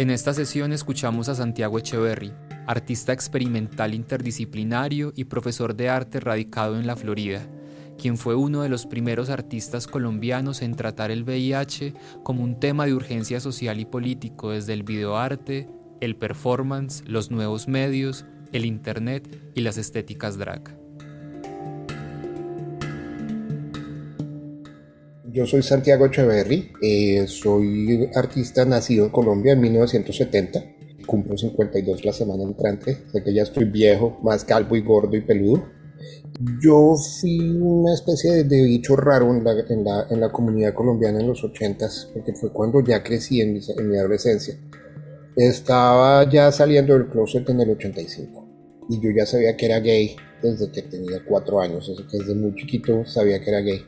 En esta sesión escuchamos a Santiago Echeverry, artista experimental interdisciplinario y profesor de arte radicado en la Florida, quien fue uno de los primeros artistas colombianos en tratar el VIH como un tema de urgencia social y político desde el videoarte, el performance, los nuevos medios, el Internet y las estéticas drag. Yo soy Santiago Echeverry, eh, soy artista nacido en Colombia en 1970, cumplo 52 la semana entrante, sé que ya estoy viejo, más calvo y gordo y peludo. Yo fui una especie de, bicho raro en la, en, la, comunidad colombiana en los 80s, porque fue cuando ya crecí en mi, en mi adolescencia. Estaba ya saliendo del closet en el 85 y yo ya sabía que era gay desde que tenía 4 años, así que desde muy chiquito sabía que era gay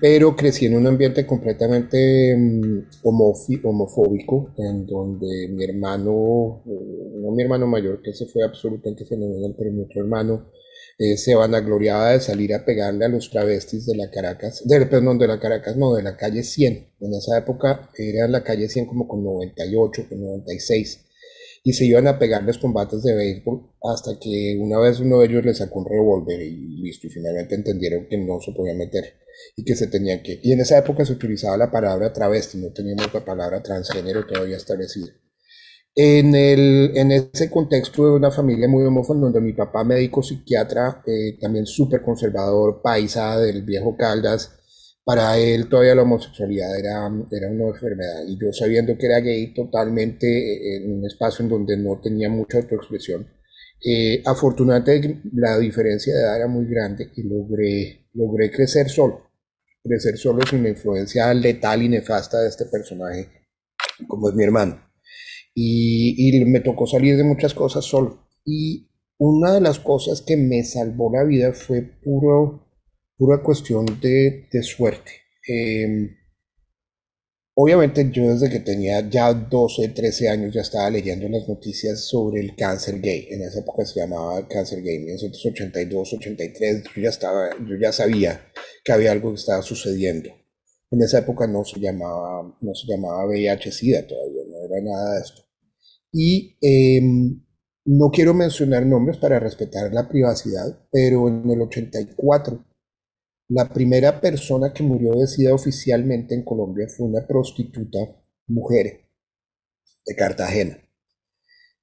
pero crecí en un ambiente completamente mm, homofóbico, en donde mi hermano, eh, no mi hermano mayor, que se fue absolutamente fenomenal, pero mi otro hermano eh, se vanagloriaba de salir a pegarle a los travestis de la Caracas, de, perdón, de la Caracas, no, de la calle 100. En esa época era la calle 100 como con 98, con 96 y se iban a pegarles combates de béisbol hasta que una vez uno de ellos le sacó un revólver y listo, y finalmente entendieron que no se podía meter y que se tenía que... Y en esa época se utilizaba la palabra travesti, no teníamos la palabra transgénero todavía establecida. En, el, en ese contexto de una familia muy homófoba, donde mi papá médico psiquiatra, eh, también súper conservador, paisa del viejo Caldas, para él todavía la homosexualidad era, era una enfermedad. Y yo sabiendo que era gay totalmente eh, en un espacio en donde no tenía mucha autoexpresión, eh, afortunadamente la diferencia de edad era muy grande y logré, logré crecer solo. Crecer solo sin la influencia letal y nefasta de este personaje, como es mi hermano. Y, y me tocó salir de muchas cosas solo. Y una de las cosas que me salvó la vida fue puro pura cuestión de, de suerte. Em, obviamente yo desde que tenía ya 12, 13 años ya estaba leyendo las noticias sobre el cáncer gay. En esa época se llamaba cáncer gay, en 1982, 83, yo ya, estaba, yo ya sabía que había algo que estaba sucediendo. En esa época no se llamaba, no se llamaba VIH-Sida todavía, no era nada de esto. Y em, no quiero mencionar nombres para respetar la privacidad, pero en el 84 la primera persona que murió de SIDA oficialmente en Colombia fue una prostituta mujer de Cartagena.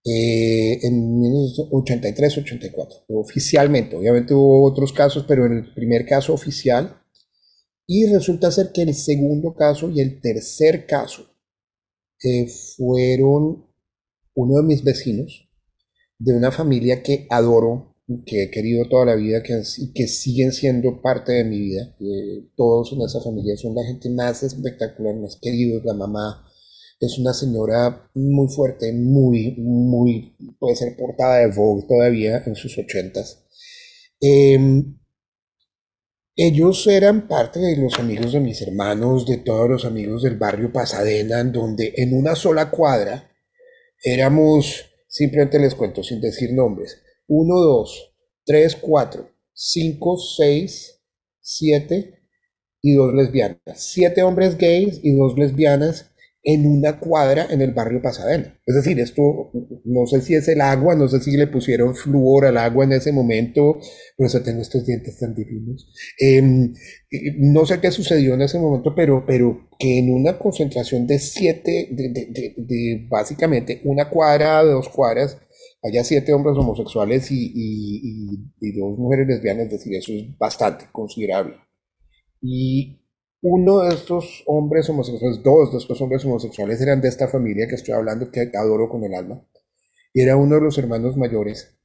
Eh, en 1983-84, oficialmente. Obviamente hubo otros casos, pero en el primer caso oficial. Y resulta ser que el segundo caso y el tercer caso eh, fueron uno de mis vecinos de una familia que adoro que he querido toda la vida que, y que siguen siendo parte de mi vida. todos en esa familia son la gente más espectacular, más queridos. La mamá es una señora muy fuerte, muy, muy, puede ser portada de Vogue todavía en sus ochentas. Em, ellos eran parte de los amigos de mis hermanos, de todos los amigos del barrio Pasadena, en donde en una sola cuadra éramos, simplemente les cuento sin decir nombres, 1, 2, 3, 4, 5, 6, 7 y dos lesbianas. Siete hombres gays y dos lesbianas en una cuadra en el barrio Pasadena. Es decir, esto no sé si es el agua, no sé si le pusieron flúor al agua en ese momento, por eso tengo estos dientes tan divinos. Em, no sé qué sucedió en ese momento, pero, pero que en una concentración de siete, de, de, de básicamente una cuadra, dos cuadras, haya siete hombres homosexuales y, dos mujeres lesbianas, es decir, eso es bastante considerable. Y uno de estos hombres homosexuales, dos de estos hombres homosexuales eran de esta familia que estoy hablando, que adoro con el alma, y era uno de los hermanos mayores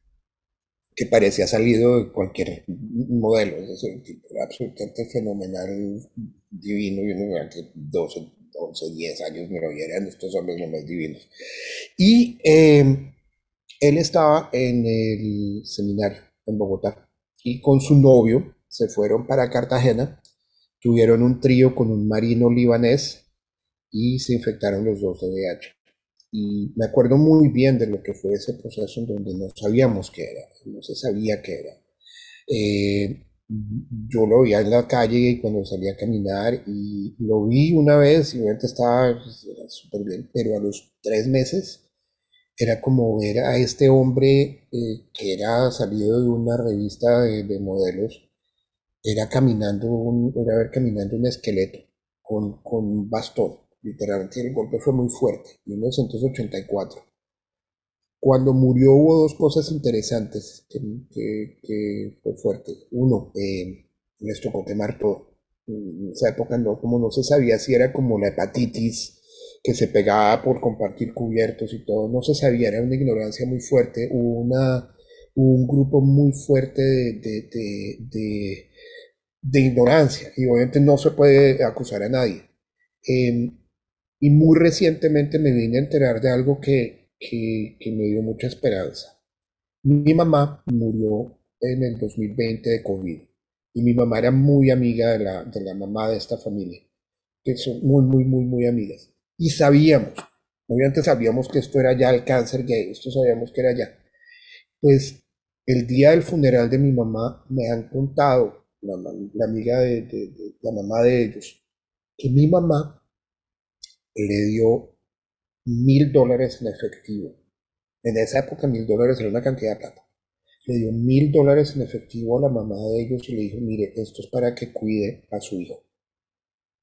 que parecía salido de cualquier modelo, es decir, era absolutamente fenomenal, divino, y uno durante 12, 11, 10 años me lo eran estos hombres los más divinos. Y eh, Él estaba en el seminario en Bogotá y con su novio se fueron para Cartagena, tuvieron un trío con un marino libanés y se infectaron los dos de VIH. Y me acuerdo muy bien de lo que fue ese proceso en donde no sabíamos qué era, no se sabía qué era. Eh, yo lo veía en la calle cuando salía a caminar y lo vi una vez y obviamente estaba pues, súper bien, pero a los tres meses era como ver a este hombre eh, que era salido de una revista de, modelos, era caminando, un, era ver caminando un esqueleto con, con un bastón, literalmente el golpe fue muy fuerte, 1984. Cuando murió hubo dos cosas interesantes que, que, fue fuerte. Uno, eh, les tocó quemar todo. En esa época no, como no se sabía si era como la hepatitis que se pegaba por compartir cubiertos y todo, no se sabía, era una ignorancia muy fuerte. Hubo una, un grupo muy fuerte de, de, de, ignorancia y obviamente no se puede acusar a nadie. Em, y muy recientemente me vine a enterar de algo que, que, me dio mucha esperanza. Mi mamá murió en el 2020 de COVID y mi mamá era muy amiga de la, de la mamá de esta familia, que son muy, muy, muy, muy amigas. Y sabíamos, obviamente sabíamos que esto era ya el cáncer gay, esto sabíamos que era ya. Pues el día del funeral de mi mamá me han contado, la, amiga de, de, la mamá de ellos, que mi mamá le dio mil dólares en efectivo. En esa época mil dólares era una cantidad de plata. Le dio mil dólares en efectivo a la mamá de ellos y le dijo, mire, esto es para que cuide a su hijo.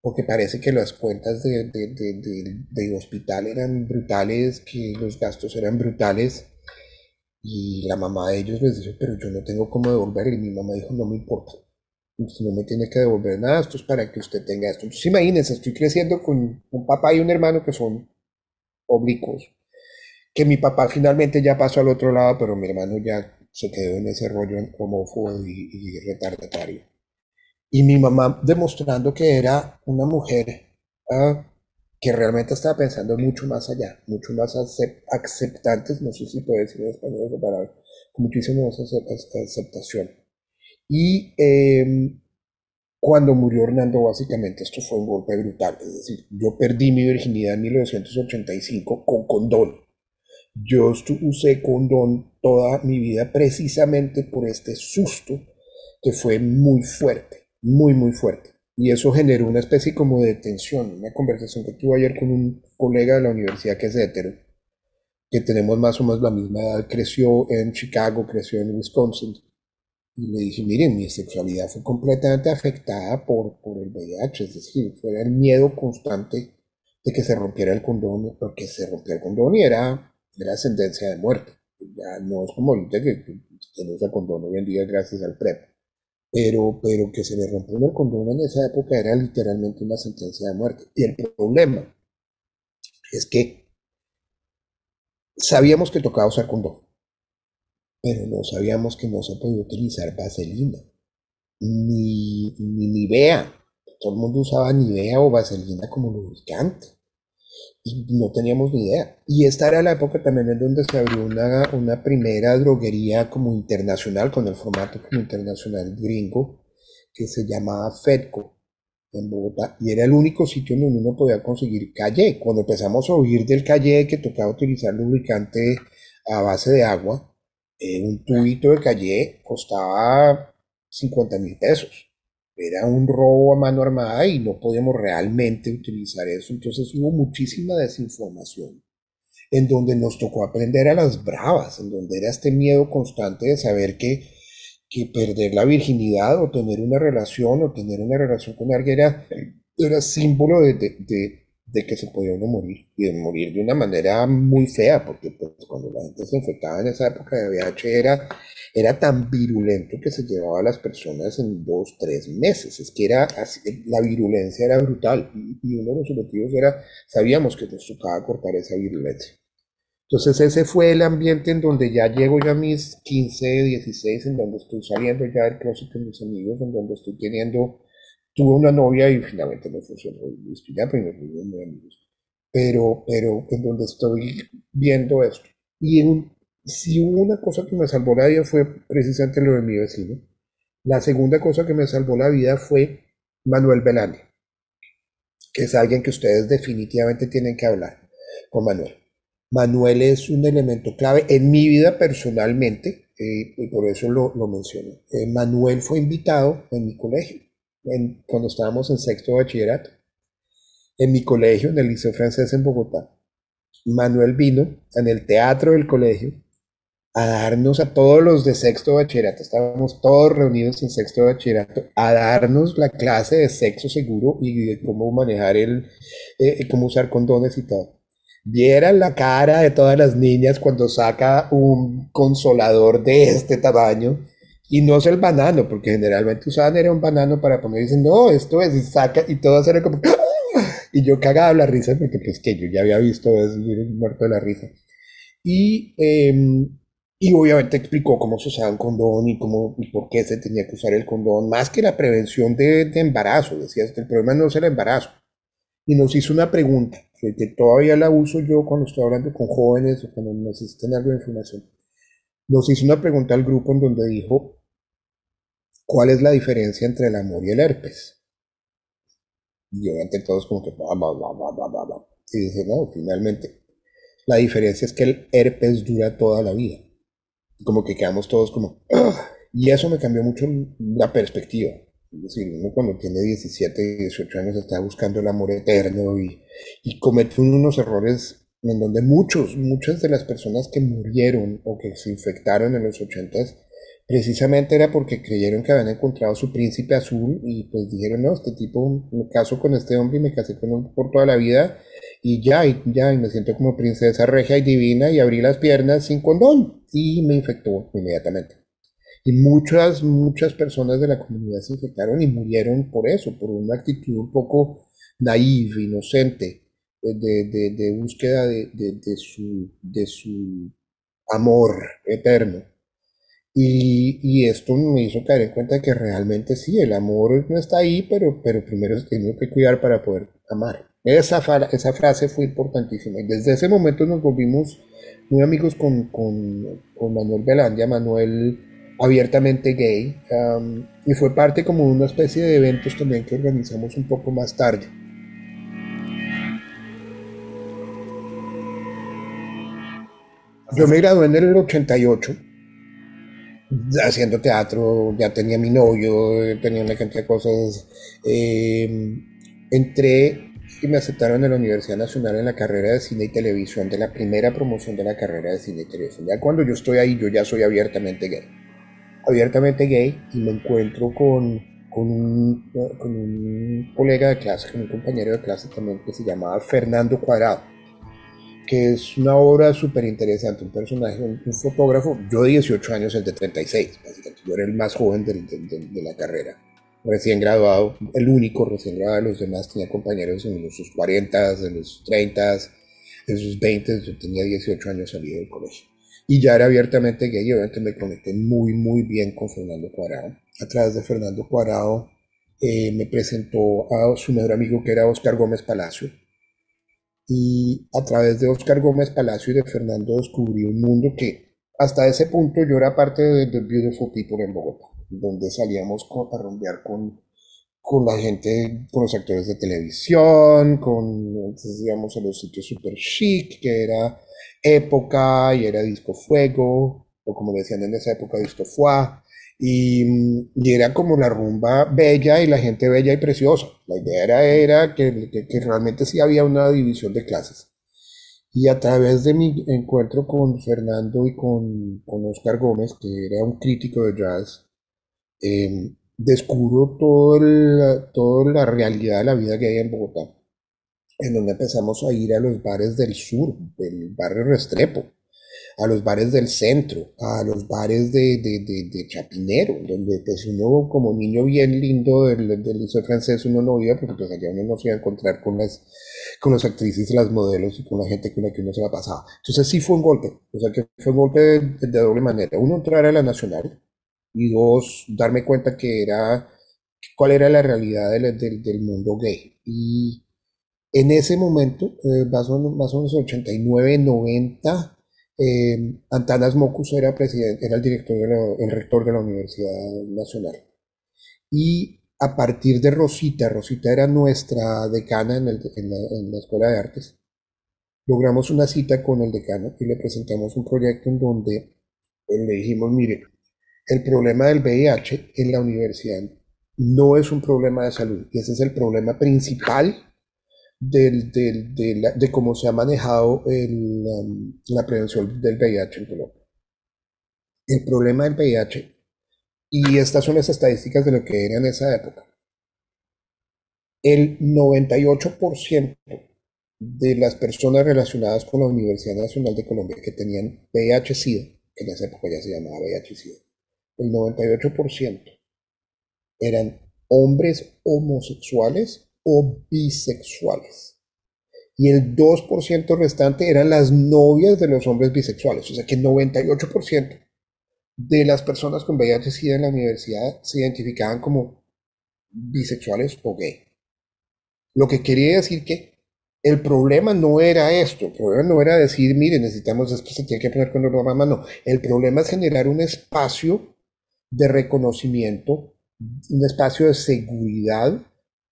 Porque parece que las cuentas de, de, hospital eran brutales, que los gastos eran brutales. Y la mamá de ellos les dijo, pero yo no tengo cómo devolverle. Y mi mamá dijo, no me importa. Usted no me tiene que devolver nada, esto es para que usted tenga esto. Entonces imagínense, estoy creciendo con un papá y un hermano que son oblicuos, que mi papá finalmente ya pasó al otro lado, pero mi hermano ya se quedó en ese rollo homófobo y, y retardatario. Y mi mamá demostrando que era una mujer ah, que realmente estaba pensando mucho más allá, mucho más aceptantes, no sé si puede decir en español esa palabra, con muchísima más aceptación. Y em, cuando murió Hernando, básicamente esto fue un golpe brutal. Es decir, yo perdí mi virginidad en 1985 con condón. Yo usé condón toda mi vida precisamente por este susto que fue muy fuerte, muy, muy fuerte. Y eso generó una especie como de tensión. Una conversación que tuve ayer con un colega de la universidad que es hetero, que tenemos más o menos la misma edad, creció en Chicago, creció en Wisconsin y le dije, miren, mi sexualidad fue completamente afectada por, por el VIH, es decir, fue el miedo constante de que se rompiera el condón, porque se rompió el condón y era, era sentencia de muerte. Ya no es como ahorita que, que no usa condón hoy en día gracias al PrEP. Pero, pero que se le rompió el condón en esa época era literalmente una sentencia de muerte. Y el problema es que sabíamos que tocaba usar condón pero no sabíamos que no se podía utilizar vaselina, ni, ni Nivea. Todo el mundo usaba Nivea o vaselina como lubricante. Y no teníamos ni idea. Y esta era la época también en donde se abrió una, una primera droguería como internacional, con el formato como internacional gringo, que se llamaba Fedco en Bogotá y era el único sitio en donde uno podía conseguir calle. Cuando empezamos a oír del calle que tocaba utilizar lubricante a base de agua, eh, un tubito de calle costaba 50 mil pesos. Era un robo a mano armada y no podíamos realmente utilizar eso. Entonces hubo muchísima desinformación en donde nos tocó aprender a las bravas, en donde era este miedo constante de saber que, que perder la virginidad o tener una relación o tener una relación con alguien era, era símbolo de, de de que se podía uno morir y de morir de una manera muy fea, porque pues, cuando la gente se infectaba en esa época de VIH era, era tan virulento que se llevaba a las personas en dos, tres meses. Es que era así, la virulencia era brutal y, uno de los objetivos era, sabíamos que nos tocaba cortar esa virulencia. Entonces ese fue el ambiente en donde ya llego ya a mis 15, 16, en donde estoy saliendo ya del closet con mis amigos, en donde estoy teniendo tuve una novia y finalmente no funcionó y ya. Pero, pero en donde estoy viendo esto. Y si hubo una cosa que me salvó la vida fue precisamente lo de mi vecino. La segunda cosa que me salvó la vida fue Manuel Belani, que es alguien que ustedes definitivamente tienen que hablar con Manuel. Manuel es un elemento clave en mi vida personalmente, eh, y por eso lo, lo menciono. Eh, Manuel fue invitado en mi colegio, cuando estábamos en sexto bachillerato, en mi colegio, en el Liceo Francés en Bogotá. Manuel vino en el teatro del colegio a darnos a todos los de sexto bachillerato, estábamos todos reunidos en sexto bachillerato, a darnos la clase de sexo seguro y de cómo manejar el, eh, cómo usar condones y todo. Vieran la cara de todas las niñas cuando saca un consolador de este tamaño y no es el banano, porque generalmente usaban era un banano para poner dicen, no, esto es, y saca, y todas eran como, y yo cagaba la risa, porque pues que yo ya había visto eso, muerto de la risa. Y eh, y obviamente explicó cómo se usaba un condón y, cómo, y por qué se tenía que usar el condón, más que la prevención de, de embarazo. Decía, el problema no es el embarazo. Y nos hizo una pregunta, que, todavía la uso yo cuando estoy hablando con jóvenes o cuando necesitan algo de información. Nos hizo una pregunta al grupo en donde dijo, ¿cuál es la diferencia entre el amor y el herpes? Y obviamente todos como que, bah, bah, bah, y dice, no, finalmente, la diferencia es que el herpes dura toda la vida como que quedamos todos como... Y eso me cambió mucho la perspectiva. Es decir, uno cuando tiene 17, 18 años está buscando el amor eterno y, y comete unos errores en donde muchos, muchas de las personas que murieron o que se infectaron en los 80 precisamente era porque creyeron que habían encontrado su príncipe azul y pues dijeron, no, este tipo, me caso con este hombre y me casé con él por toda la vida y ya, y ya, y me siento como princesa regia y divina y abrí las piernas sin condón y me infectó inmediatamente. Y muchas, muchas personas de la comunidad se infectaron y murieron por eso, por una actitud un poco naive, inocente, de, de, de búsqueda de, de, su, de su amor eterno. Y, esto me hizo caer en cuenta que realmente sí, el amor no está ahí, pero, pero primero tiene que cuidar para poder amar. Esa, esa frase fue importantísima y desde ese momento nos volvimos muy amigos con, con, con Manuel Belandia, Manuel abiertamente gay, y fue parte como de una especie de eventos también que organizamos un poco más tarde. Yo me gradué en el 88, haciendo teatro, ya tenía mi novio, tenía una cantidad de cosas. Eh, entré y me aceptaron en la Universidad Nacional en la carrera de cine y televisión, de la primera promoción de la carrera de cine y televisión. Ya cuando yo estoy ahí, yo ya soy abiertamente gay. Abiertamente gay y me encuentro con, con un colega de clase, con un compañero de clase también que se llamaba Fernando Cuadrado, que es una obra súper interesante, un personaje, un, fotógrafo, yo de 18 años, de 36, básicamente, yo era el más joven de, de la carrera recién graduado, el único recién graduado, los demás tenía compañeros en sus 40, en los 30, en sus 20, yo tenía 18 años salido del colegio. Y ya era abiertamente gay obviamente me conecté muy, muy bien con Fernando Cuadrado. A través de Fernando Cuadrado eh, me presentó a su mejor amigo que era Oscar Gómez Palacio. Y a través de Oscar Gómez Palacio y de Fernando descubrí un mundo que hasta ese punto yo era parte de The Beautiful People en Bogotá donde salíamos a rumbear con, con la gente, con los actores de televisión, con, entonces íbamos a los sitios super chic, que era época y era disco fuego, o como decían en esa época, disco fuá, y, y, era como la rumba bella y la gente bella y preciosa. La idea era, era que, que, realmente sí había una división de clases. Y a través de mi encuentro con Fernando y con, con Oscar Gómez, que era un crítico de jazz, eh, descubro todo toda la realidad de la vida que hay en Bogotá, en donde empezamos a ir a los bares del sur, del barrio Restrepo, a los bares del centro, a los bares de, de, de, Chapinero, donde pues uno como niño bien lindo del, del liceo francés uno no iba porque pues allá uno no se iba a encontrar con las, con las actrices las modelos y con la gente con la que uno se la pasaba. Entonces sí fue un golpe, o sea que fue un golpe de, doble manera. Uno entrar a la Nacional, y dos, darme cuenta que era, cuál era la realidad del, del, mundo gay. Y en ese momento, eh, más o menos 89, 90, Eh, Antanas Mocus era, el, director el rector de la Universidad Nacional. Y a partir de Rosita, Rosita era nuestra decana en, la, Escuela de Artes, logramos una cita con el decano y le presentamos un proyecto en donde le dijimos, mire, el problema del VIH en la universidad no es un problema de salud, ese es el problema principal de, cómo se ha manejado um, la prevención del VIH en Colombia. El problema del VIH, y estas son las estadísticas de lo que era en esa época, el 98% de las personas relacionadas con la Universidad Nacional de Colombia que tenían VIH-Sida, que en esa época ya se llamaba VIH-Sida, el 98% eran hombres homosexuales o bisexuales. Y el 2% restante eran las novias de los hombres bisexuales. O sea que el 98% de las personas con VIH-Sida en la universidad se identificaban como bisexuales o gay. Lo que quería decir que el problema no era esto, el problema no era decir, mire, necesitamos esto, se tiene que poner con el programa, no. El problema es generar un espacio de reconocimiento, un espacio de seguridad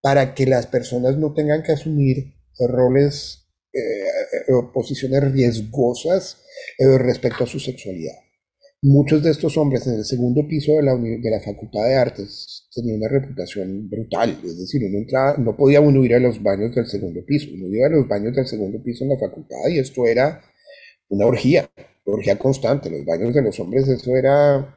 para que las personas no tengan que asumir roles eh, o posiciones riesgosas eh, respecto a su sexualidad. Muchos de estos hombres en el segundo piso de la, de la Facultad de Artes tenían una reputación brutal, es decir, uno entraba, no podía uno ir a los baños del segundo piso, uno iba a los baños del segundo piso en la facultad y esto era una orgía, una orgía constante, los baños de los hombres, eso era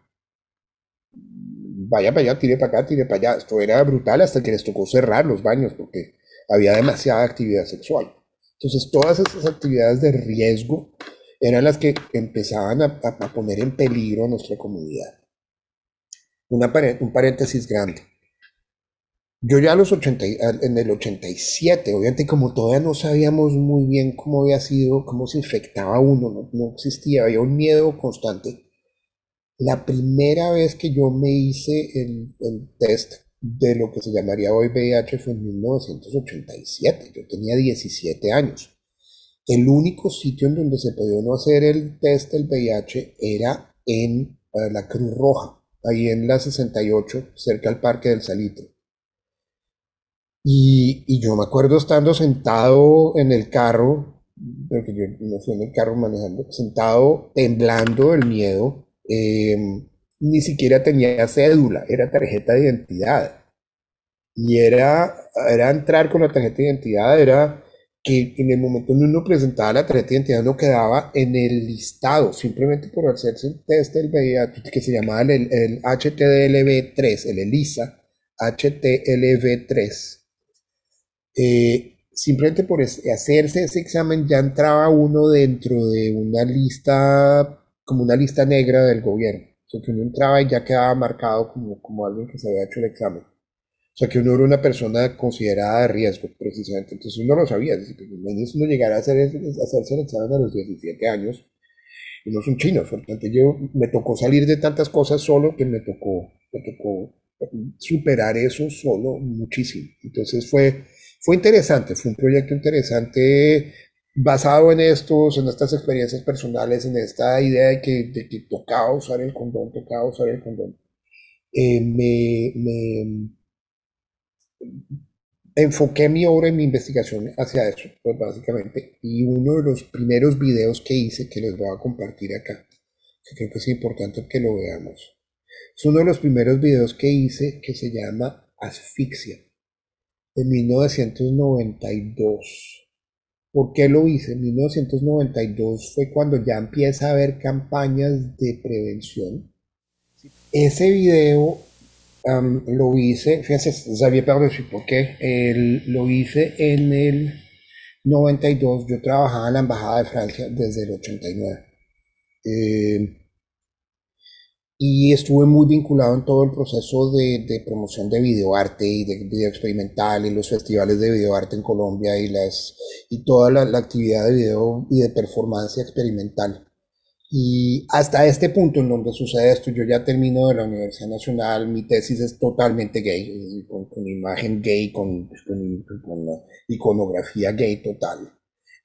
vaya para allá, tire para acá, tire para allá. Esto era brutal hasta que les tocó cerrar los baños porque había demasiada actividad sexual. Entonces todas esas actividades de riesgo eran las que empezaban a, poner en peligro a nuestra comunidad. Una, un paréntesis grande. Yo ya los 80, en el 87, obviamente como todavía no sabíamos muy bien cómo había sido, cómo se infectaba uno, no, no existía, había un miedo constante la primera vez que yo me hice el, test de lo que se llamaría hoy VIH fue en 1987. Yo tenía 17 años. El único sitio en donde se podía no hacer el test del VIH era en la Cruz Roja, ahí en la 68, cerca al Parque del Salitre. Y, y, yo me acuerdo estando sentado en el carro, porque yo no fui en el carro manejando, sentado temblando del miedo, Em, ni siquiera tenía cédula, era tarjeta de identidad. Y era, era entrar con la tarjeta de identidad, era que en el momento en uno presentaba la tarjeta de identidad no quedaba en el listado, simplemente por hacerse el test del que se llamaba el, el HTLV3, el ELISA, HTLV3. Eh, simplemente por hacerse ese examen ya entraba uno dentro de una lista como una lista negra del gobierno. O sea, que uno entraba y ya quedaba marcado como, como alguien que se había hecho el examen. O sea, que uno era una persona considerada de riesgo, precisamente. Entonces uno lo sabía. Si pues, uno llegara a, hacer, a hacerse el examen a los 17 años, y no es un chino. Por yo me tocó salir de tantas cosas solo que me tocó, me tocó superar eso solo muchísimo. Entonces fue, fue interesante, fue un proyecto interesante basado en estos, en estas experiencias personales, en esta idea de que, de que tocaba usar el condón, tocaba usar el condón, eh, me, me, enfoqué mi obra y mi investigación hacia eso, pues básicamente. Y uno de los primeros videos que hice, que les voy a compartir acá, que creo que es importante que lo veamos, es uno de los primeros videos que hice que se llama Asfixia, de 1992. ¿Por qué lo hice? En 1992 fue cuando ya empieza a haber campañas de prevención. Ese video lo hice, fíjense, sabía par-dessus, ¿por qué? lo hice en el 92, yo trabajaba en la Embajada de Francia desde el 89. Eh, y estuve muy vinculado en todo el proceso de, promoción de videoarte y de video experimental y los festivales de videoarte en Colombia y, las, y toda la, actividad de video y de performance experimental. Y hasta este punto en donde sucede esto, yo ya termino de la Universidad Nacional, mi tesis es totalmente gay, con, con imagen gay, con, con iconografía gay total.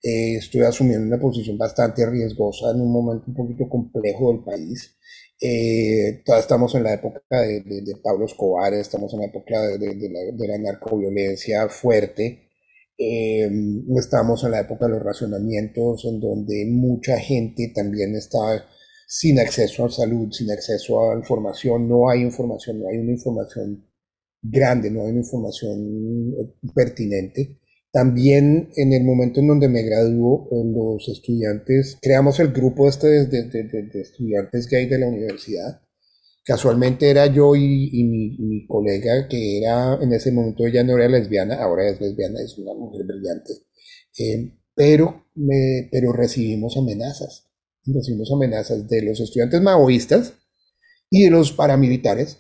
Eh, estoy asumiendo una posición bastante riesgosa en un momento un poquito complejo del país. Eh, estamos en la época de, de, Pablo Escobar, estamos en la época de, de la, la, narcoviolencia fuerte, eh, estamos en la época de los racionamientos, en donde mucha gente también está sin acceso a salud, sin acceso a información, no hay información, no hay una información grande, no hay una información pertinente. También en el momento en donde me graduó, los estudiantes, creamos el grupo este de, de, estudiantes gay de la universidad. Casualmente era yo y, mi, colega, que era en ese momento ella no era lesbiana, ahora es lesbiana, es una mujer brillante. Eh, pero, me, pero recibimos amenazas. Recibimos amenazas de los estudiantes maoístas y de los paramilitares,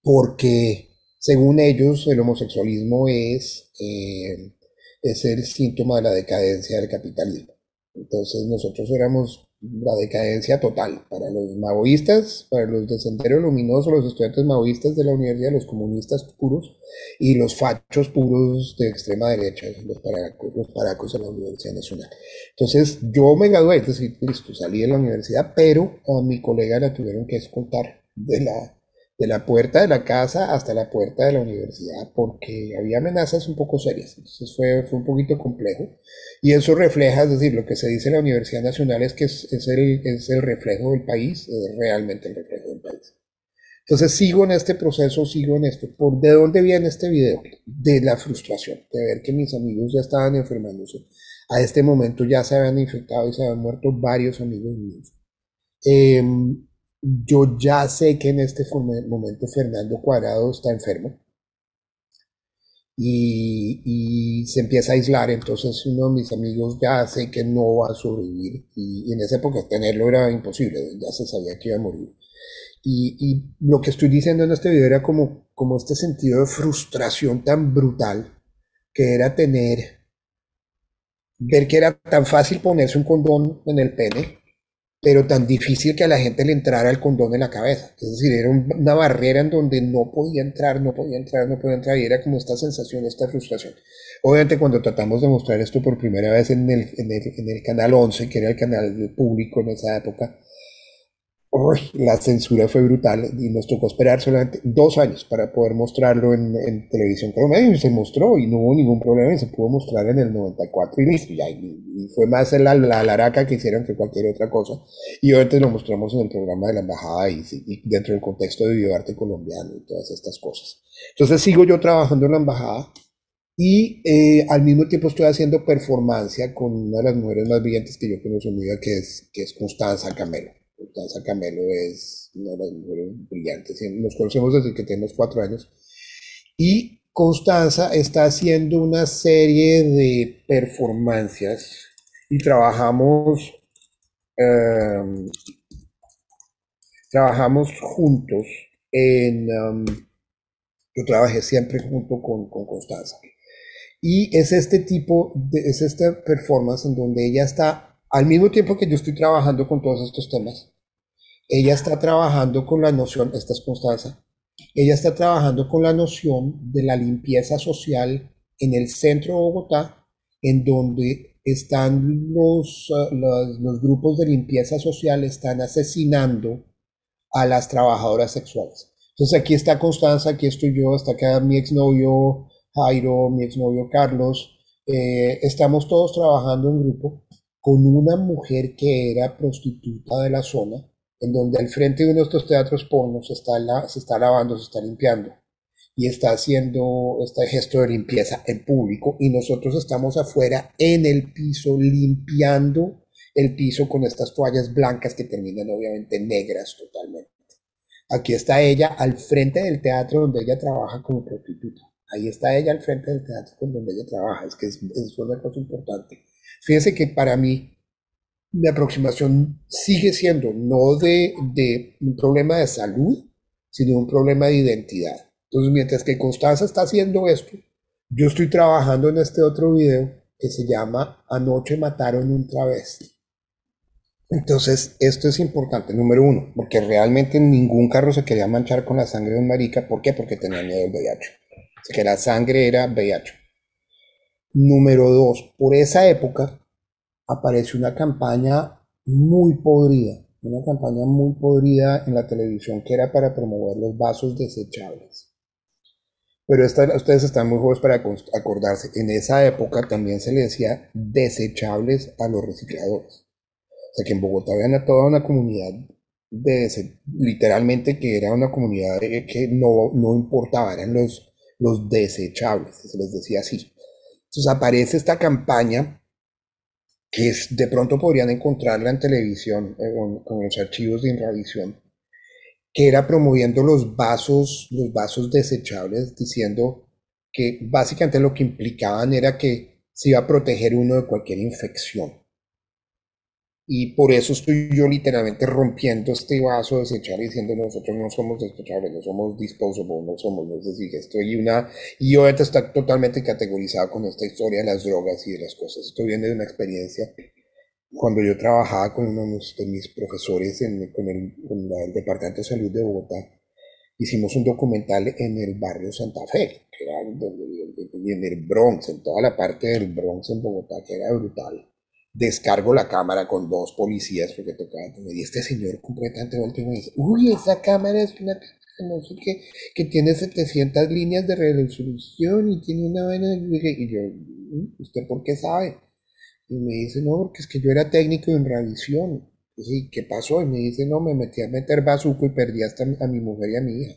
porque según ellos, el homosexualismo es, eh, es el síntoma de la decadencia del capitalismo. Entonces nosotros éramos la decadencia total para los maoístas, para los de Sendero los estudiantes maoístas de la universidad, los comunistas puros y los fachos puros de extrema derecha, los paracos, los la Universidad Nacional. Entonces yo me gradué, es decir, salí de la universidad, pero a mi colega la tuvieron que escoltar de la, de la puerta de la casa hasta la puerta de la universidad, porque había amenazas un poco serias. Entonces fue, fue un poquito complejo. Y eso refleja, es decir, lo que se dice en la Universidad Nacional es que es, es, el, es el reflejo del país, es realmente el reflejo del país. Entonces sigo en este proceso, sigo en esto. ¿Por de dónde viene este video? De la frustración, de ver que mis amigos ya estaban enfermándose. A este momento ya se habían infectado y se habían muerto varios amigos míos. Eh, yo ya sé que en este momento Fernando Cuadrado está enfermo. Y, se empieza a aislar, entonces uno de mis amigos ya sé que no va a sobrevivir. Y, en esa época tenerlo era imposible, ya se sabía que iba a morir. Y, lo que estoy diciendo en este video era como, como este sentido de frustración tan brutal que era tener, ver que era tan fácil ponerse un condón en el pene pero tan difícil que a la gente le entrara el condón en la cabeza. Es decir, era una barrera en donde no podía entrar, no podía entrar, no podía entrar, y era como esta sensación, esta frustración. Obviamente cuando tratamos de mostrar esto por primera vez en el, canal 11, que era el canal público en esa época, la censura fue brutal y nos tocó esperar solamente dos años para poder mostrarlo en, en televisión colombiana y se mostró y no hubo ningún problema y se pudo mostrar en el 94 y listo, ya, y, fue más la, la laraca que hicieron que cualquier otra cosa y obviamente lo mostramos en el programa de la embajada y, y dentro del contexto de videoarte colombiano y todas estas cosas. Entonces sigo yo trabajando en la embajada y eh, al mismo tiempo estoy haciendo performancia con una de las mujeres más brillantes que yo conozco en vida que es, que es Constanza Camelo. Constanza Camelo es una de las mujeres brillantes. Nos conocemos desde que tenemos cuatro años. Y Constanza está haciendo una serie de performancias y trabajamos, em, trabajamos juntos en... Um, yo trabajé siempre junto con, con Constanza. Y es este tipo, de, es esta performance en donde ella está al mismo tiempo que yo estoy trabajando con todos estos temas, ella está trabajando con la noción, esta es Constanza, ella está trabajando con la noción de la limpieza social en el centro de Bogotá, en donde están los, los, los, grupos de limpieza social, están asesinando a las trabajadoras sexuales. Entonces aquí está Constanza, aquí estoy yo, está acá mi exnovio Jairo, mi exnovio Carlos, eh, estamos todos trabajando en grupo con una mujer que era prostituta de la zona, en donde al frente de nuestros teatros pornos se está, se está lavando, se está limpiando y está haciendo este gesto de limpieza en público y nosotros estamos afuera en el piso limpiando el piso con estas toallas blancas que terminan obviamente negras totalmente. Aquí está ella al frente del teatro donde ella trabaja como prostituta. Ahí está ella al frente del teatro donde ella trabaja. Es que es, es una cosa importante. Fíjense que para mí mi aproximación sigue siendo no de, un problema de salud, sino un problema de identidad. Entonces, mientras que Constanza está haciendo esto, yo estoy trabajando en este otro video que se llama Anoche mataron un travesti. Entonces, esto es importante, número uno, porque realmente ningún carro se quería manchar con la sangre de un marica. ¿Por qué? Porque tenía miedo del VIH. que la sangre era VIH. Número dos, por esa época apareció una campaña muy podrida, una campaña muy podrida en la televisión que era para promover los vasos desechables. Pero ustedes están muy jóvenes para acordarse. En esa época también se le decía desechables a los recicladores. O sea que en Bogotá había toda una comunidad de literalmente que era una comunidad que no, no importaba, eran los, los desechables, se les decía así. Entonces aparece esta campaña que es, de pronto podrían encontrarla en televisión, eh, con, los archivos de Inravisión, que era promoviendo los vasos, los vasos desechables, diciendo que básicamente lo que implicaban era que se iba a proteger uno de cualquier infección. Y por eso estoy yo literalmente rompiendo este vaso desechable diciendo nosotros no somos desechables, no somos disposable, no somos, es decir, estoy una, y yo ahorita está totalmente categorizado con esta historia de las drogas y de las cosas. Estoy viendo de una experiencia cuando yo trabajaba con uno de mis profesores en, con el, Departamento de Salud de Bogotá, hicimos un documental en el barrio Santa Fe, que era en el Bronx, en toda la parte del Bronx en Bogotá, que era brutal. Descargo la cámara con dos policías porque tocaba y este señor completamente volteó y me dice, uy, esa cámara es una no sé qué, que tiene 700 líneas de resolución y tiene una vaina y yo, mm, ¿usted por qué sabe? Y me dice, no, porque es que yo era técnico en revisión. Y ¿qué pasó? Y me dice, no, me metí a meter bazuco y perdí hasta a mi mujer y a mi hija.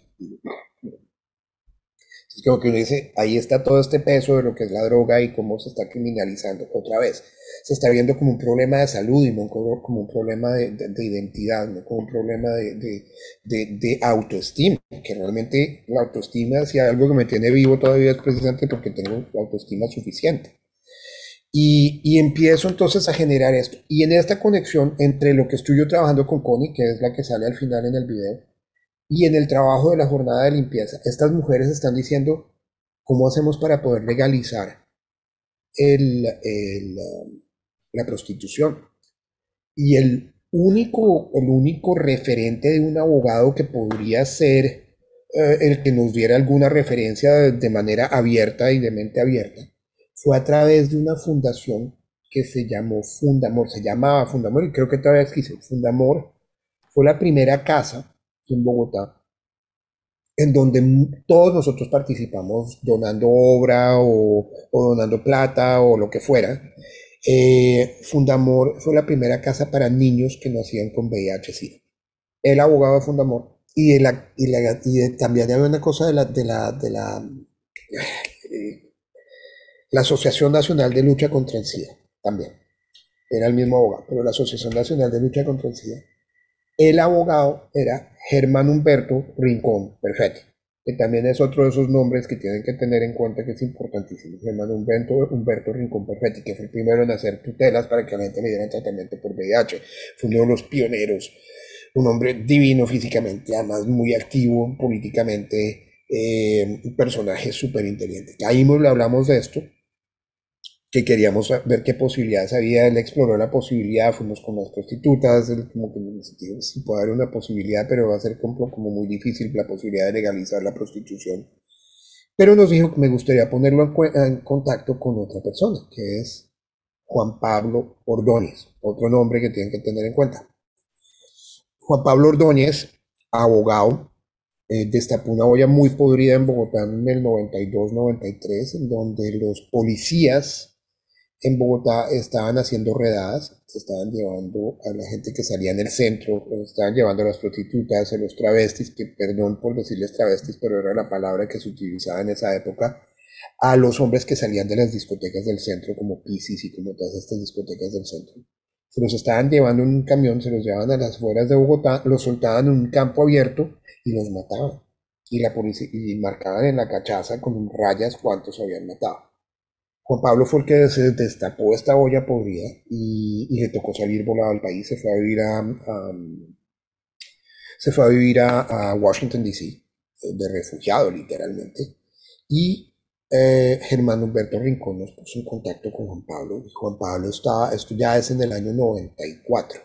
Es como que uno dice, ahí está todo este peso de lo que es la droga y cómo se está criminalizando otra vez. Se está viendo como un problema de salud y no como un problema de, identidad, no como un problema de, de, autoestima, que realmente la autoestima, si hay algo que me tiene vivo todavía es precisamente porque tengo autoestima suficiente. Y, empiezo entonces a generar esto. Y en esta conexión entre lo que estoy yo trabajando con Connie, que es la que sale al final en el video, y en el trabajo de la jornada de limpieza, estas mujeres están diciendo, ¿cómo hacemos para poder legalizar el, la prostitución? Y el único, el único referente de un abogado que podría ser eh, el que nos diera alguna referencia de manera abierta y de mente abierta, fue a través de una fundación que se llamó Fundamor, se llamaba Fundamor y creo que todavía existe. Fundamor fue la primera casa en Bogotá en donde todos nosotros participamos donando obra o, donando plata o lo que fuera. Eh, Fundamor fue la primera casa para niños que nacían con VIH-Sida. El abogado de Fundamor y, la, y, la, y también había una cosa de la, de la, de la eh, la Asociación Nacional de Lucha contra el SIDA, también. Era el mismo abogado, pero la Asociación Nacional de Lucha contra el SIDA. El abogado era Germán Humberto Rincón Perfetti, que también es otro de esos nombres que tienen que tener en cuenta que es importantísimo. Germán Humberto, Humberto Rincón Perfetti, que fue el primero en hacer tutelas para que la gente le diera tratamiento por VIH. Fue uno de los pioneros. Un hombre divino físicamente, además muy activo políticamente, eh, un personaje súper inteligente. Ahí le hablamos de esto que queríamos ver qué posibilidades había. Él exploró la posibilidad, fuimos con las prostitutas, como que sí puede haber una posibilidad, pero va a ser como, como muy difícil la posibilidad de legalizar la prostitución. Pero nos dijo que me gustaría ponerlo en, contacto con otra persona, que es Juan Pablo Ordóñez, otro nombre que tienen que tener en cuenta. Juan Pablo Ordóñez, abogado, eh, destapó una olla muy podrida en Bogotá en el 92-93, en donde los policías en Bogotá estaban haciendo redadas, se estaban llevando a la gente que salía en el centro, estaban llevando a las prostitutas, a los travestis, que perdón por decirles travestis, pero era la palabra que se utilizaba en esa época, a los hombres que salían de las discotecas del centro, como Pisces y como todas estas discotecas del centro. Se los estaban llevando en un camión, se los llevaban a las afueras de Bogotá, los soltaban en un campo abierto y los mataban. Y, la policía, y marcaban en la cachaza con rayas cuántos habían matado. Juan Pablo fue el que se destapó esta olla podrida y, le tocó salir volado al país. Se fue a vivir a, se fue a, vivir a, Washington, D.C., de refugiado literalmente. Y eh, Germán Humberto Rincón nos puso en contacto con Juan Pablo. Y Juan Pablo está, esto ya es en el año 94.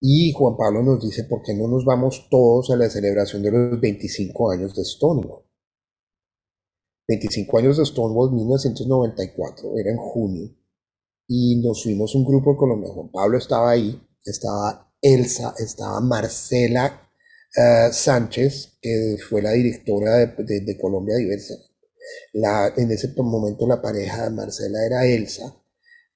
Y Juan Pablo nos dice, ¿por qué no nos vamos todos a la celebración de los 25 años de Stonewall? 25 años de Stonewall, 1994, era en junio, y nos fuimos un grupo de Colombia. Juan Pablo estaba ahí, estaba Elsa, estaba Marcela eh, Sánchez, que fue la directora de, Colombia Diversa. En ese momento la pareja de Marcela era Elsa.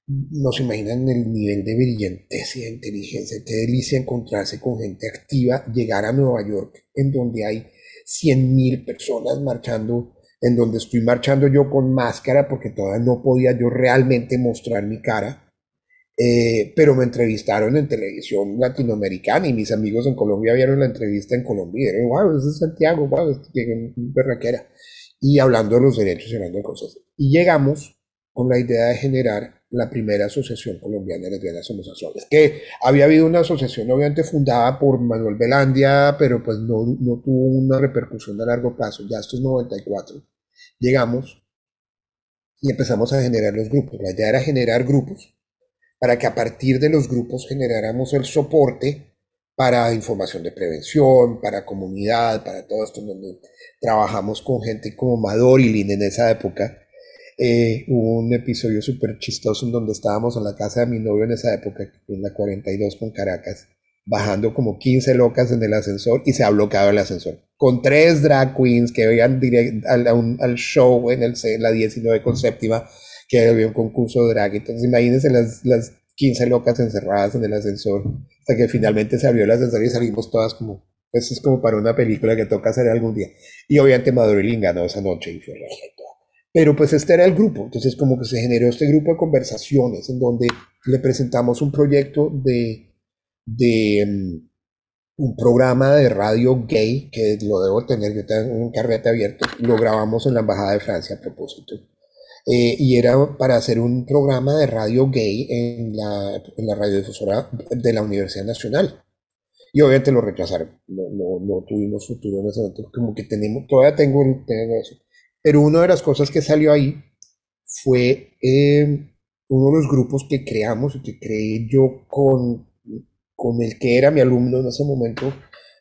No se imaginan el nivel de brillantez y de inteligencia. Qué delicia encontrarse con gente activa, llegar a Nueva York, en donde hay 100.000 personas marchando en donde estoy marchando yo con máscara porque todavía no podía yo realmente mostrar mi cara. Eh, pero me entrevistaron en televisión latinoamericana y mis amigos en Colombia vieron la entrevista en Colombia y dijeron, wow, ese es Santiago, wow, es berraquera. Y hablando de los derechos y hablando de cosas. Y llegamos con la idea de generar la primera asociación colombiana de lesbianas homosexuales, que había habido una asociación obviamente fundada por Manuel Belandia, pero pues no, no tuvo una repercusión a largo plazo, ya esto es 94 llegamos y empezamos a generar los grupos. La idea era generar grupos para que a partir de los grupos generáramos el soporte para información de prevención, para comunidad, para todo esto, donde trabajamos con gente como Madorilin en esa época. Eh, hubo un episodio súper chistoso en donde estábamos en la casa de mi novio en esa época, en la 42 con Caracas, bajando como 15 locas en el ascensor y se ha bloqueado el ascensor. Con tres drag queens que iban al, al, show en, el, la 19 con séptima, que había un concurso de drag. Entonces imagínense las, las 15 locas encerradas en el ascensor, hasta que finalmente se abrió el ascensor y salimos todas como, eso es como para una película que toca hacer algún día. Y obviamente Madurilín ganó esa noche y fue Pero pues este era el grupo, entonces como que se generó este grupo de conversaciones en donde le presentamos un proyecto de de mm, un programa de radio gay, que lo debo tener, yo tengo un carrete abierto, lo grabamos en la Embajada de Francia a propósito. Eh, y era para hacer un programa de radio gay en la, en la radiodifusora de la Universidad Nacional. Y obviamente lo rechazaron, no, no, tuvimos futuro en ese momento, como que tenemos, todavía tengo, tengo eso. Pero una de las cosas que salió ahí fue eh, uno de los grupos que creamos y que creé yo con con el que era mi alumno en ese momento,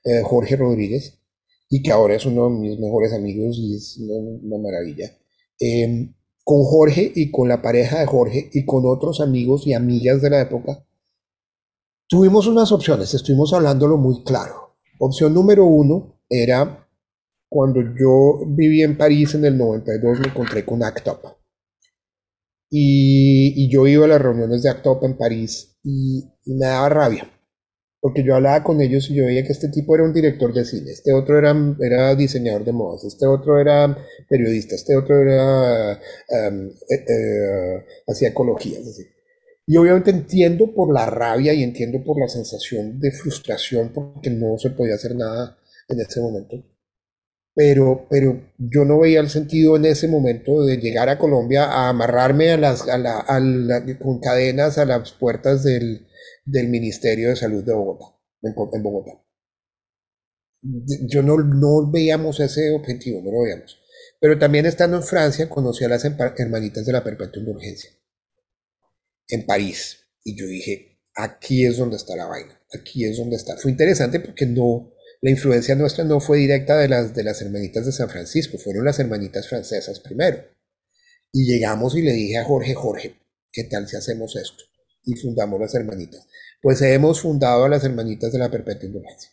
eh, Jorge Rodríguez, y que ahora es uno de mis mejores amigos y es una, maravilla. Em, con Jorge y con la pareja de Jorge y con otros amigos y amigas de la época, tuvimos unas opciones, estuvimos hablándolo muy claro. Opción número uno era cuando yo viví en París en el 92, me encontré con ACT. Y, yo iba a las reuniones de ACT en París y me daba rabia porque yo hablaba con ellos y yo veía que este tipo era un director de cine, este otro era, era diseñador de modas, este otro era periodista, este otro era, um, eh, eh, hacía ecología. Y obviamente entiendo por la rabia y entiendo por la sensación de frustración porque no se podía hacer nada en ese momento. Pero, pero yo no veía el sentido en ese momento de llegar a Colombia a amarrarme a las, a la, con cadenas a las puertas del, del Ministerio de Salud de Bogotá, en, Bogotá. Yo no, no veíamos ese objetivo, no lo veíamos. Pero también estando en Francia, conocí a las hermanitas de la Perpetua Urgencia, en París. Y yo dije, aquí es donde está la vaina, aquí es donde está. Fue interesante porque no, la influencia nuestra no fue directa de las, de las hermanitas de San Francisco, fueron las hermanitas francesas primero. Y llegamos y le dije a Jorge, Jorge, ¿qué tal si hacemos esto? Y fundamos las hermanitas pues hemos fundado a las Hermanitas de la Perpetua Indulgencia.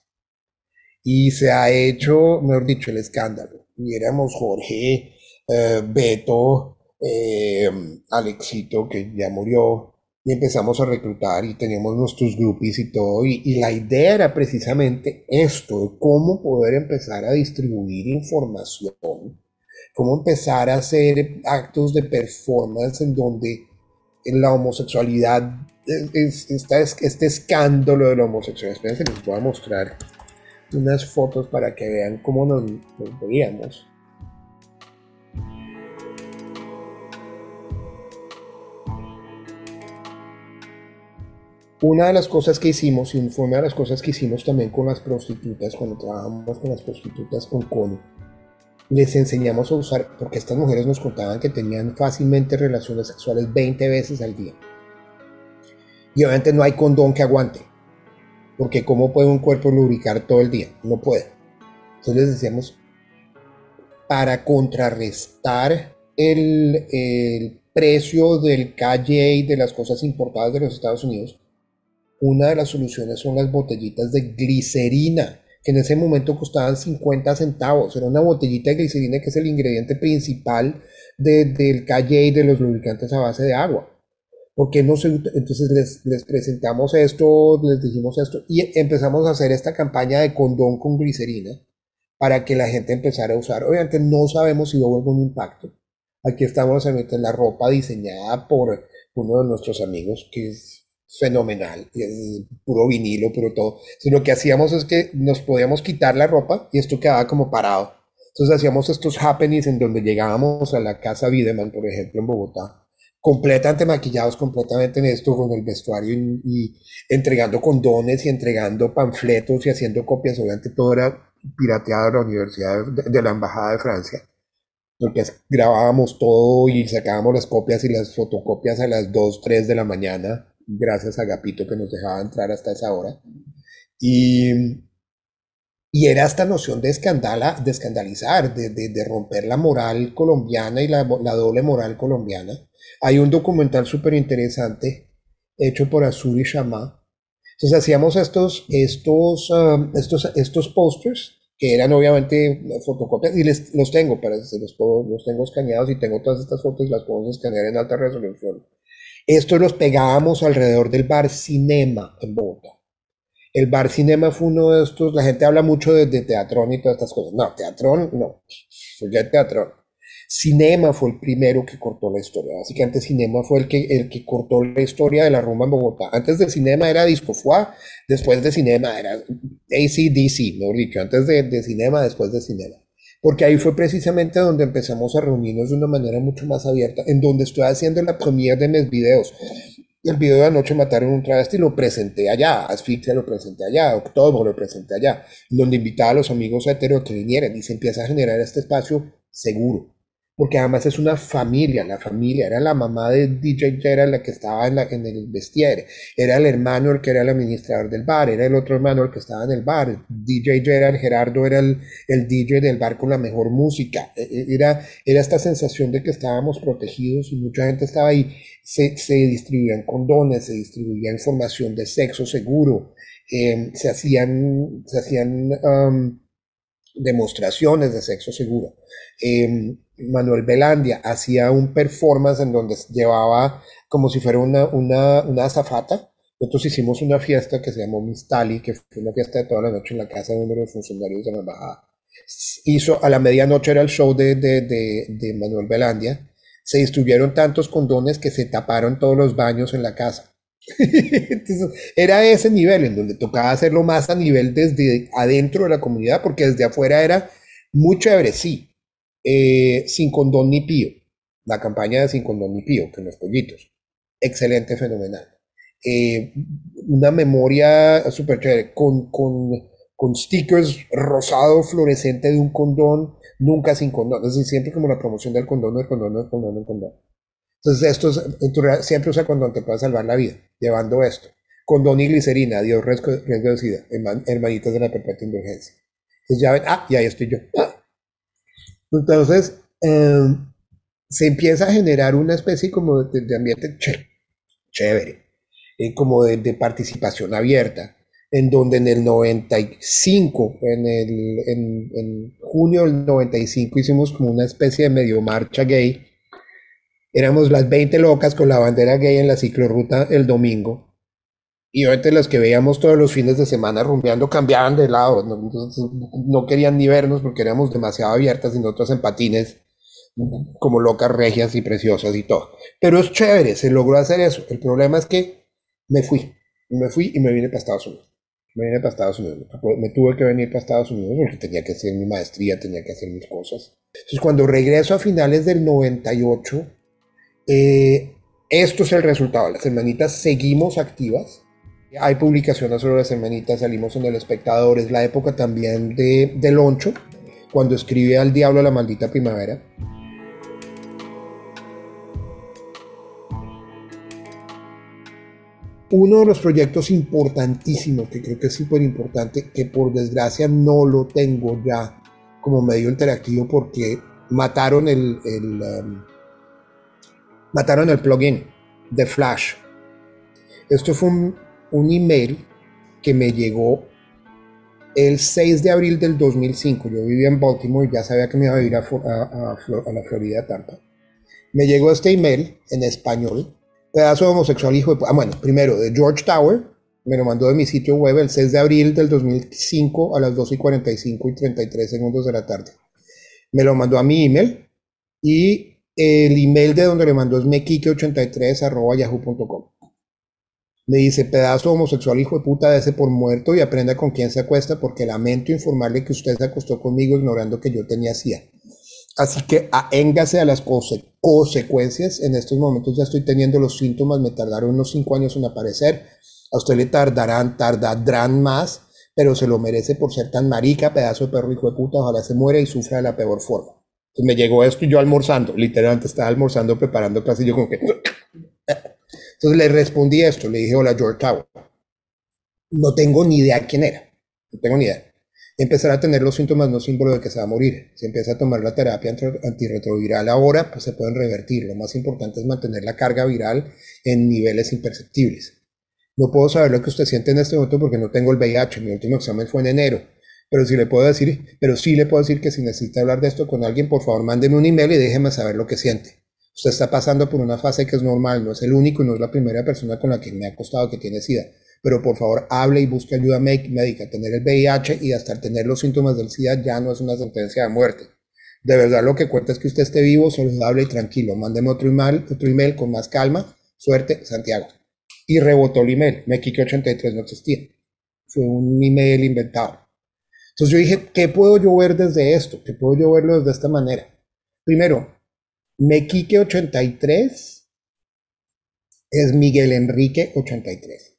Y se ha hecho, mejor dicho, el escándalo. Y éramos Jorge, eh, Beto, eh, Alexito, que ya murió, y empezamos a reclutar y teníamos nuestros grupos y todo. Y, la idea era precisamente esto, cómo poder empezar a distribuir información, cómo empezar a hacer actos de performance en donde la homosexualidad este escándalo de la homosexualidad. Espérense, les voy a mostrar unas fotos para que vean cómo nos, veíamos. Una de las cosas que hicimos, y fue una de las cosas que hicimos también con las prostitutas, cuando trabajamos con las prostitutas con Cono, les enseñamos a usar, porque estas mujeres nos contaban que tenían fácilmente relaciones sexuales 20 veces al día. Y obviamente no hay condón que aguante. Porque ¿cómo puede un cuerpo lubricar todo el día? No puede. Entonces les decíamos, para contrarrestar el, el precio del calle de las cosas importadas de los Estados Unidos, una de las soluciones son las botellitas de glicerina, que en ese momento costaban 50 centavos. Era una botellita de glicerina que es el ingrediente principal del calle y de los lubricantes a base de agua. porque no se, entonces les, les, presentamos esto, les dijimos esto y empezamos a hacer esta campaña de condón con glicerina para que la gente empezara a usar. Obviamente no sabemos si hubo algún impacto. Aquí estamos en la ropa diseñada por uno de nuestros amigos que es fenomenal, es puro vinilo, puro todo. Entonces, lo que hacíamos es que nos podíamos quitar la ropa y esto quedaba como parado. Entonces hacíamos estos happenings en donde llegábamos a la casa Videman, por ejemplo, en Bogotá, completamente maquillados, completamente en esto, con el vestuario y, entregando condones y entregando panfletos y haciendo copias. Obviamente todo era pirateado de la Universidad de, la Embajada de Francia. Porque grabábamos todo y sacábamos las copias y las fotocopias a las 2, 3 de la mañana, gracias a Gapito que nos dejaba entrar hasta esa hora. Y, y era esta noción de, escandala, de escandalizar, de, de, romper la moral colombiana y la, la, doble moral colombiana. Hay un documental súper interesante hecho por Azuri Shama. Entonces hacíamos estos, estos, um, estos, estos posters que eran obviamente fotocopias y les, los tengo, para, los, los tengo escaneados y tengo todas estas fotos y las podemos escanear en alta resolución. Estos los pegábamos alrededor del bar Cinema en Bogotá. El bar Cinema fue uno de estos, la gente habla mucho de, teatrón y todas estas cosas. No, teatrón, no, ya teatrón. Cinema fue el primero que cortó la historia. Básicamente Cinema fue el que, el que cortó la historia de la rumba en Bogotá. Antes de Cinema era Disco Fuá, después de Cinema era ACDC, mejor dicho, antes de Cinema, después de Cinema. Porque ahí fue precisamente donde empezamos a reunirnos de una manera mucho más abierta, en donde estoy haciendo la premiere de mis videos. El video de anoche mataron un travesti lo presenté allá, Asfixia lo presenté allá, October lo presenté allá, donde invitaba a los amigos heteros que vinieran y se empieza a generar este espacio seguro porque además es una familia, la familia, era la mamá de DJ Gerald la que estaba en, la, en el vestiere, era el hermano el que era el administrador del bar, era el otro hermano el que estaba en el bar, DJ Gerald, Gerardo era el, el DJ del bar con la mejor música, e, e, era, era esta sensación de que estábamos protegidos y mucha gente estaba ahí, se, se distribuían condones, se distribuía información de sexo seguro, eh, se hacían, se hacían um, demostraciones de sexo seguro. Eh, Manuel Belandia hacía un performance en donde llevaba como si fuera una, una, una azafata. Nosotros hicimos una fiesta que se llamó Mistali, que fue una fiesta de toda la noche en la casa de uno de los funcionarios de la embajada. Hizo, a la medianoche era el show de, de, de, de Manuel Belandia. Se distribuyeron tantos condones que se taparon todos los baños en la casa. Entonces, era ese nivel en donde tocaba hacerlo más a nivel desde adentro de la comunidad, porque desde afuera era muy chévere, sí, eh, sin condón ni pío, la campaña de Sin condón ni pío, que los pollitos, excelente, fenomenal. Eh, una memoria súper chévere, con, con, con, stickers rosado fluorescente de un condón, nunca sin condón, es decir, siempre como la promoción del condón, del condón, del condón, del condón. Entonces, esto es, siempre usa condón, te puede salvar la vida, llevando esto. Condón y glicerina, Dios, riesgo, de sida, hermanitas de la perpetua indulgencia. Entonces ya ven, ah, y ahí estoy yo. Entonces, em, se empieza a generar una especie como de, ambiente chévere, eh, como de, participación abierta, en donde en el 95, en, el, en, en junio del 95 hicimos como una especie de medio marcha gay. Éramos las 20 locas con la bandera gay en la ciclorruta el domingo y obviamente los que veíamos todos los fines de semana rumbeando cambiaban de lado, no, querían ni vernos porque éramos demasiado abiertas y nosotros en patines como locas regias y preciosas y todo. Pero es chévere, se logró hacer eso. El problema es que me fui, me fui y me vine para Estados Unidos. Me vine para Estados Unidos, me tuve que venir para Estados Unidos porque tenía que hacer mi maestría, tenía que hacer mis cosas. Entonces cuando regreso a finales del 98, eh, esto es el resultado. Las hermanitas seguimos activas hay publicaciones sobre las hermanitas, salimos en El Espectador, es la época también de, de Loncho, cuando escribe al diablo la maldita primavera. Uno de los proyectos importantísimos, que creo que es súper importante, que por desgracia no lo tengo ya como medio interactivo porque mataron el, el um, mataron el plugin de Flash. Esto fue un, un email que me llegó el 6 de abril del 2005. Yo vivía en Baltimore y ya sabía que me iba a ir a, a, a, la Florida, Tampa. Me llegó este email en español, pedazo homosexual hijo de... Ah, bueno, primero de George Tower, me lo mandó de mi sitio web el 6 de abril del 2005 a las 2 y 45 y 33 segundos de la tarde. Me lo mandó a mi email y el email de donde le mandó es mequique83 yahoo.com. Me dice, pedazo homosexual hijo de puta, ese por muerto y aprenda con quién se acuesta porque lamento informarle que usted se acostó conmigo ignorando que yo tenía CIA. Así que aéngase a las consecuencias. En estos momentos ya estoy teniendo los síntomas, me tardaron unos 5 años en aparecer a usted le tardarán, tardarán más, pero se lo merece por ser tan marica, pedazo de perro hijo de puta, ojalá se muera y sufra de la peor forma. Me llegó esto y yo almorzando, literalmente estaba almorzando, preparando casi yo como que... Entonces le respondí esto, le dije, hola George Tower. No tengo ni idea quién era, no tengo ni idea. Empezar a tener los síntomas no símbolo de que se va a morir. Si empieza a tomar la terapia antirretroviral ahora, pues se pueden revertir. Lo más importante es mantener la carga viral en niveles imperceptibles. No puedo saber lo que usted siente en este momento porque no tengo el VIH. Mi último examen fue en enero. Pero sí le puedo decir, pero sí le puedo decir que si necesita hablar de esto con alguien, por favor, mándeme un email y déjeme saber lo que siente. Usted está pasando por una fase que es normal, no es el único y no es la primera persona con la que me ha costado que tiene SIDA. Pero por favor, hable y busque ayuda médica. Tener el VIH y hasta tener los síntomas del SIDA ya no es una sentencia de muerte. De verdad, lo que cuenta es que usted esté vivo, saludable y tranquilo. Mándeme otro email, otro email con más calma. Suerte, Santiago y rebotó el email. Mequique83 no existía. Fue un email inventado. Entonces yo dije, ¿qué puedo yo ver desde esto? ¿Qué puedo yo verlo desde esta manera? Primero, Mequique83 es Miguel Enrique 83.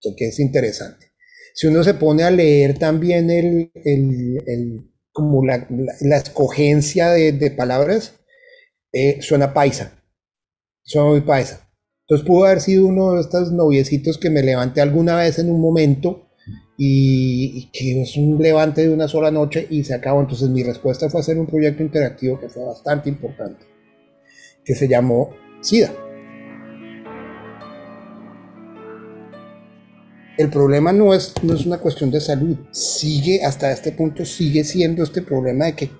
Eso que es interesante. Si uno se pone a leer también el, el, como la, la, escogencia de, de palabras, eh, suena paisa. Suena muy paisa. Entonces pudo haber sido uno de estos noviecitos que me levanté alguna vez en un momento y, que es un levante de una sola noche y se acabó. Entonces mi respuesta fue hacer un proyecto interactivo que fue bastante importante, que se llamó SIDA. El problema no es, no es una cuestión de salud, sigue hasta este punto, sigue siendo este problema de que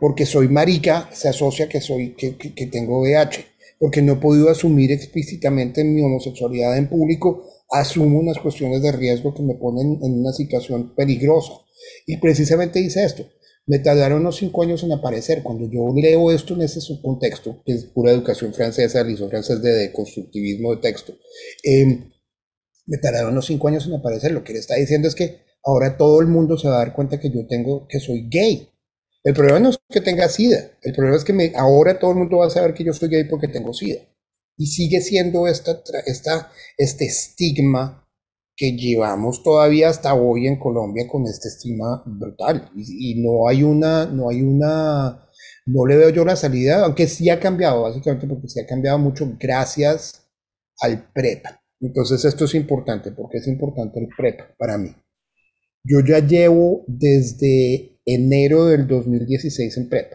porque soy marica se asocia que, soy, que, que tengo VIH porque no he podido asumir explícitamente mi homosexualidad en público, asumo unas cuestiones de riesgo que me ponen en una situación peligrosa. Y precisamente dice esto. Me tardaron unos cinco años en aparecer. Cuando yo leo esto en ese subcontexto, que es pura educación francesa, el francés de constructivismo de texto, em, me tardaron unos cinco años en aparecer. Lo que le está diciendo es que ahora todo el mundo se va a dar cuenta que yo tengo, que soy gay. El problema no es que tenga SIDA, el problema es que me, ahora todo el mundo va a saber que yo soy gay porque tengo SIDA. Y sigue siendo esta, esta, este estigma que llevamos todavía hasta hoy en Colombia con este estigma brutal. Y, no hay una, no hay una, no le veo yo la salida, aunque sí ha cambiado, básicamente porque sí ha cambiado mucho gracias al PrEP. Entonces esto es importante, porque es importante el PrEP para mí. Yo ya llevo desde enero del 2016 en PrEP.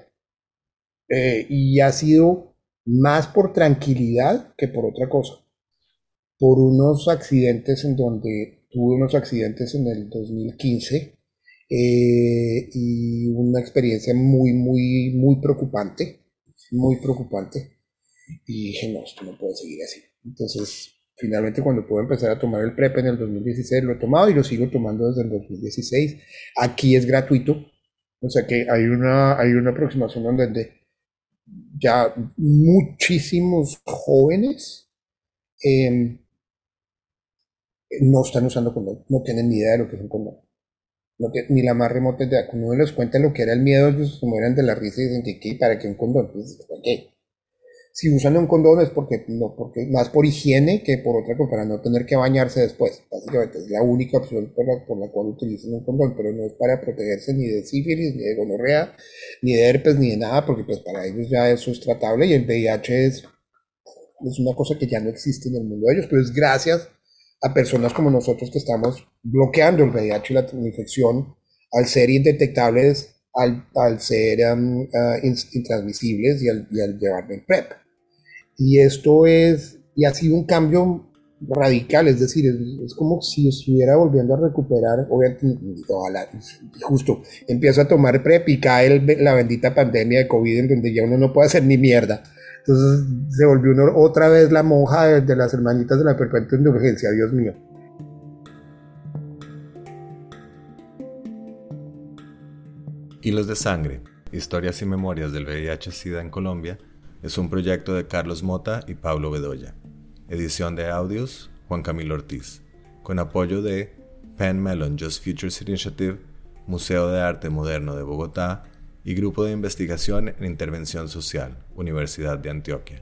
Eh, y ha sido más por tranquilidad que por otra cosa. Por unos accidentes en donde tuve unos accidentes en el 2015 eh, y una experiencia muy, muy, muy preocupante, muy preocupante. Y dije, no, esto no puede seguir así. Entonces, finalmente cuando pude empezar a tomar el PrEP en el 2016, lo he tomado y lo sigo tomando desde el 2016. Aquí es gratuito, o sea que hay una, hay una aproximación donde ya muchísimos jóvenes em, no están usando condón, no tienen ni idea de lo que es un condón. Ni la más remota idea. Cuando uno les cuenta lo que era el miedo, ellos se mueren de la risa y dicen que, ¿para qué un condón? Pues, qué? Si usan un condón es porque, no, porque más por higiene que por otra cosa, para no tener que bañarse después. Básicamente es la única opción por la, por la cual utilizan un condón, pero no es para protegerse ni de sífilis, ni de gonorrea, ni de herpes, ni de nada, porque pues para ellos ya eso es tratable y el VIH es, es una cosa que ya no existe en el mundo de ellos, pero es gracias a personas como nosotros que estamos bloqueando el VIH y la infección al ser indetectables al, al ser um, ah, intransmisibles y al, y al llevarme en PrEP. Y esto es, y ha sido un cambio radical, es decir, es, como si estuviera volviendo a recuperar, ojalá, justo, empiezo a tomar PrEP y cae la bendita pandemia de COVID en donde ya uno no puede hacer ni mierda. Entonces se volvió otra vez la monja de, de las hermanitas de la perpetua indulgencia, Dios mío. Hilos de Sangre, Historias y Memorias del VIH-Sida en Colombia, es un proyecto de Carlos Mota y Pablo Bedoya. Edición de audios, Juan Camilo Ortiz. Con apoyo de Penn Mellon Just Futures Initiative, Museo de Arte Moderno de Bogotá y Grupo de Investigación en Intervención Social, Universidad de Antioquia.